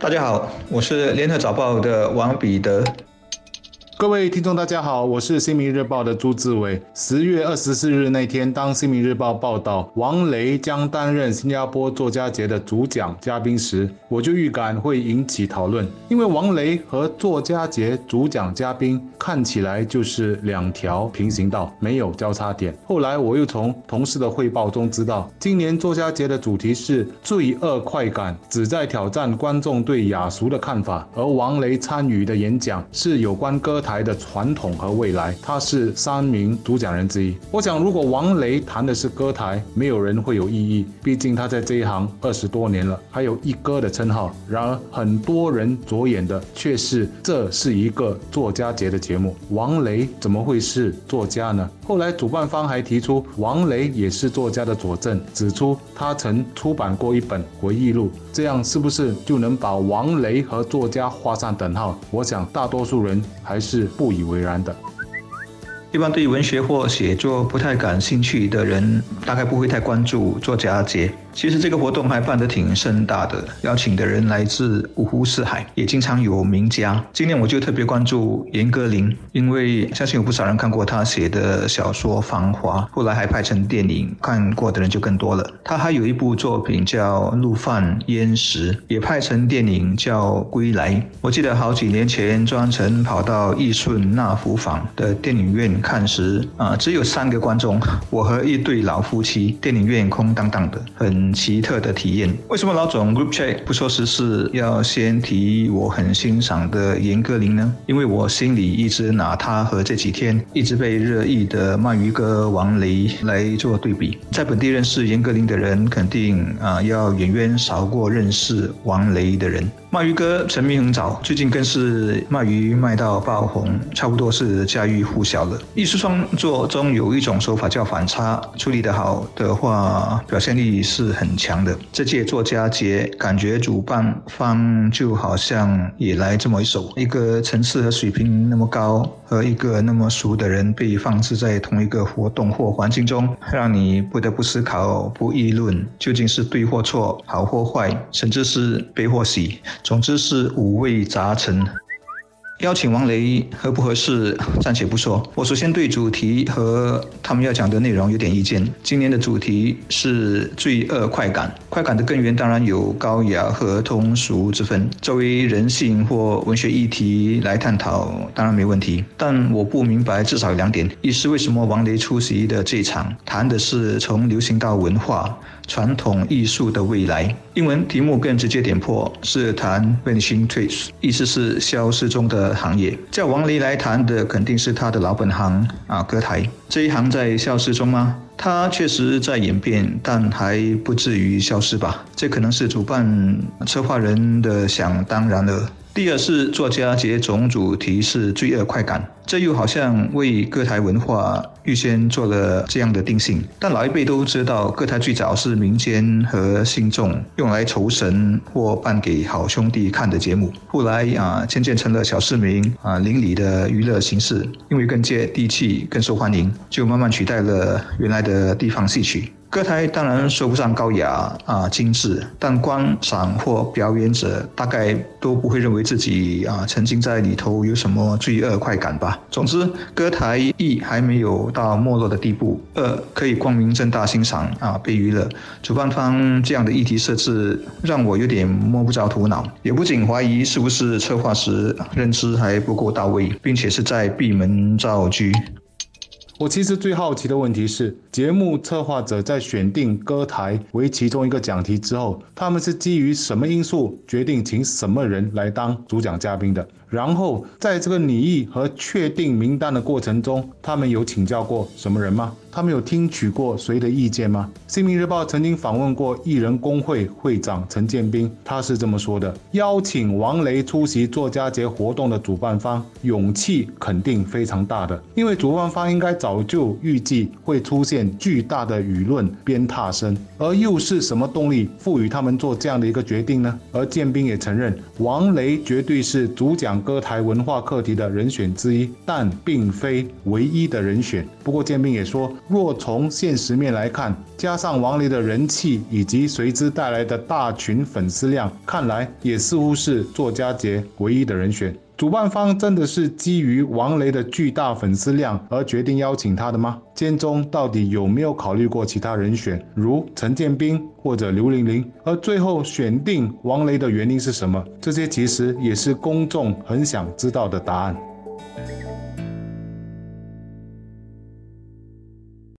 大家好，我是联合早报的王彼得。各位听众，大家好，我是新民日报的朱志伟。十月二十四日那天，当新民日报报道王雷将担任新加坡作家节的主讲嘉宾时，我就预感会引起讨论，因为王雷和作家节主讲嘉宾看起来就是两条平行道，没有交叉点。后来我又从同事的汇报中知道，今年作家节的主题是罪恶快感，旨在挑战观众对雅俗的看法，而王雷参与的演讲是有关歌台的传统和未来，他是三名主讲人之一。我想，如果王雷谈的是歌台，没有人会有异议，毕竟他在这一行二十多年了，还有一哥的称号。然而，很多人着眼的却是这是一个作家节的节目，王雷怎么会是作家呢？后来主办方还提出王雷也是作家的佐证，指出他曾出版过一本回忆录，这样是不是就能把王雷和作家画上等号？我想大多数人还是。是不以为然的。一般对文学或写作不太感兴趣的人，大概不会太关注作家节。其实这个活动还办得挺盛大的，邀请的人来自五湖四海，也经常有名家。今年我就特别关注严歌苓，因为相信有不少人看过他写的小说《繁华》，后来还拍成电影，看过的人就更多了。他还有一部作品叫《陆犯焉识》，也拍成电影叫《归来》。我记得好几年前专程跑到义顺纳福坊的电影院看时，啊，只有三个观众，我和一对老夫妻，电影院空荡荡的，很。奇特的体验。为什么老总 group chat 不说实事，要先提我很欣赏的严歌苓呢？因为我心里一直拿他和这几天一直被热议的鳗鱼哥王雷来做对比。在本地认识严歌苓的人，肯定啊要远远少过认识王雷的人。鳗鱼哥成名很早，最近更是鳗鱼卖到爆红，差不多是家喻户晓了。艺术创作中有一种手法叫反差，处理得好的话，表现力是很强的。这届作家节，感觉主办方就好像也来这么一首：一个层次和水平那么高，和一个那么熟的人被放置在同一个活动或环境中，让你不得不思考、不议论究竟是对或错、好或坏，甚至是悲或喜。总之是五味杂陈。邀请王雷合不合适，暂且不说。我首先对主题和他们要讲的内容有点意见。今年的主题是罪恶快感，快感的根源当然有高雅和通俗之分。作为人性或文学议题来探讨，当然没问题。但我不明白至少有两点：一是为什么王雷出席的这场谈的是从流行到文化。传统艺术的未来，英文题目更直接点破，是谈 vanishing trace”，意思是消失中的行业。叫王黎来谈的，肯定是他的老本行啊，歌台这一行在消失中吗？他确实在演变，但还不至于消失吧？这可能是主办策划人的想当然了。第二是作家节总主题是罪恶快感，这又好像为歌台文化预先做了这样的定性。但老一辈都知道，歌台最早是民间和信众用来酬神或办给好兄弟看的节目，后来啊渐渐成了小市民啊邻里的娱乐形式，因为更接地气、更受欢迎，就慢慢取代了原来的地方戏曲。歌台当然说不上高雅啊精致，但观赏或表演者大概都不会认为自己啊曾经在里头有什么罪恶快感吧。总之，歌台一还没有到没落的地步，二可以光明正大欣赏啊被娱乐。主办方这样的议题设置让我有点摸不着头脑，也不仅怀疑是不是策划时认知还不够到位，并且是在闭门造车。我其实最好奇的问题是，节目策划者在选定歌台为其中一个讲题之后，他们是基于什么因素决定请什么人来当主讲嘉宾的？然后在这个拟议和确定名单的过程中，他们有请教过什么人吗？他们有听取过谁的意见吗？《新民日报》曾经访问过艺人工会会长陈建斌，他是这么说的：邀请王雷出席作家节活动的主办方，勇气肯定非常大的，因为主办方应该找早就预计会出现巨大的舆论鞭挞声，而又是什么动力赋予他们做这样的一个决定呢？而建斌也承认，王雷绝对是主讲。歌台文化课题的人选之一，但并非唯一的人选。不过建斌也说，若从现实面来看，加上王雷的人气以及随之带来的大群粉丝量，看来也似乎是作家节唯一的人选。主办方真的是基于王雷的巨大粉丝量而决定邀请他的吗？监中到底有没有考虑过其他人选，如陈建斌或者刘玲玲？而最后选定王雷的原因是什么？这些其实也是公众很想知道的答案。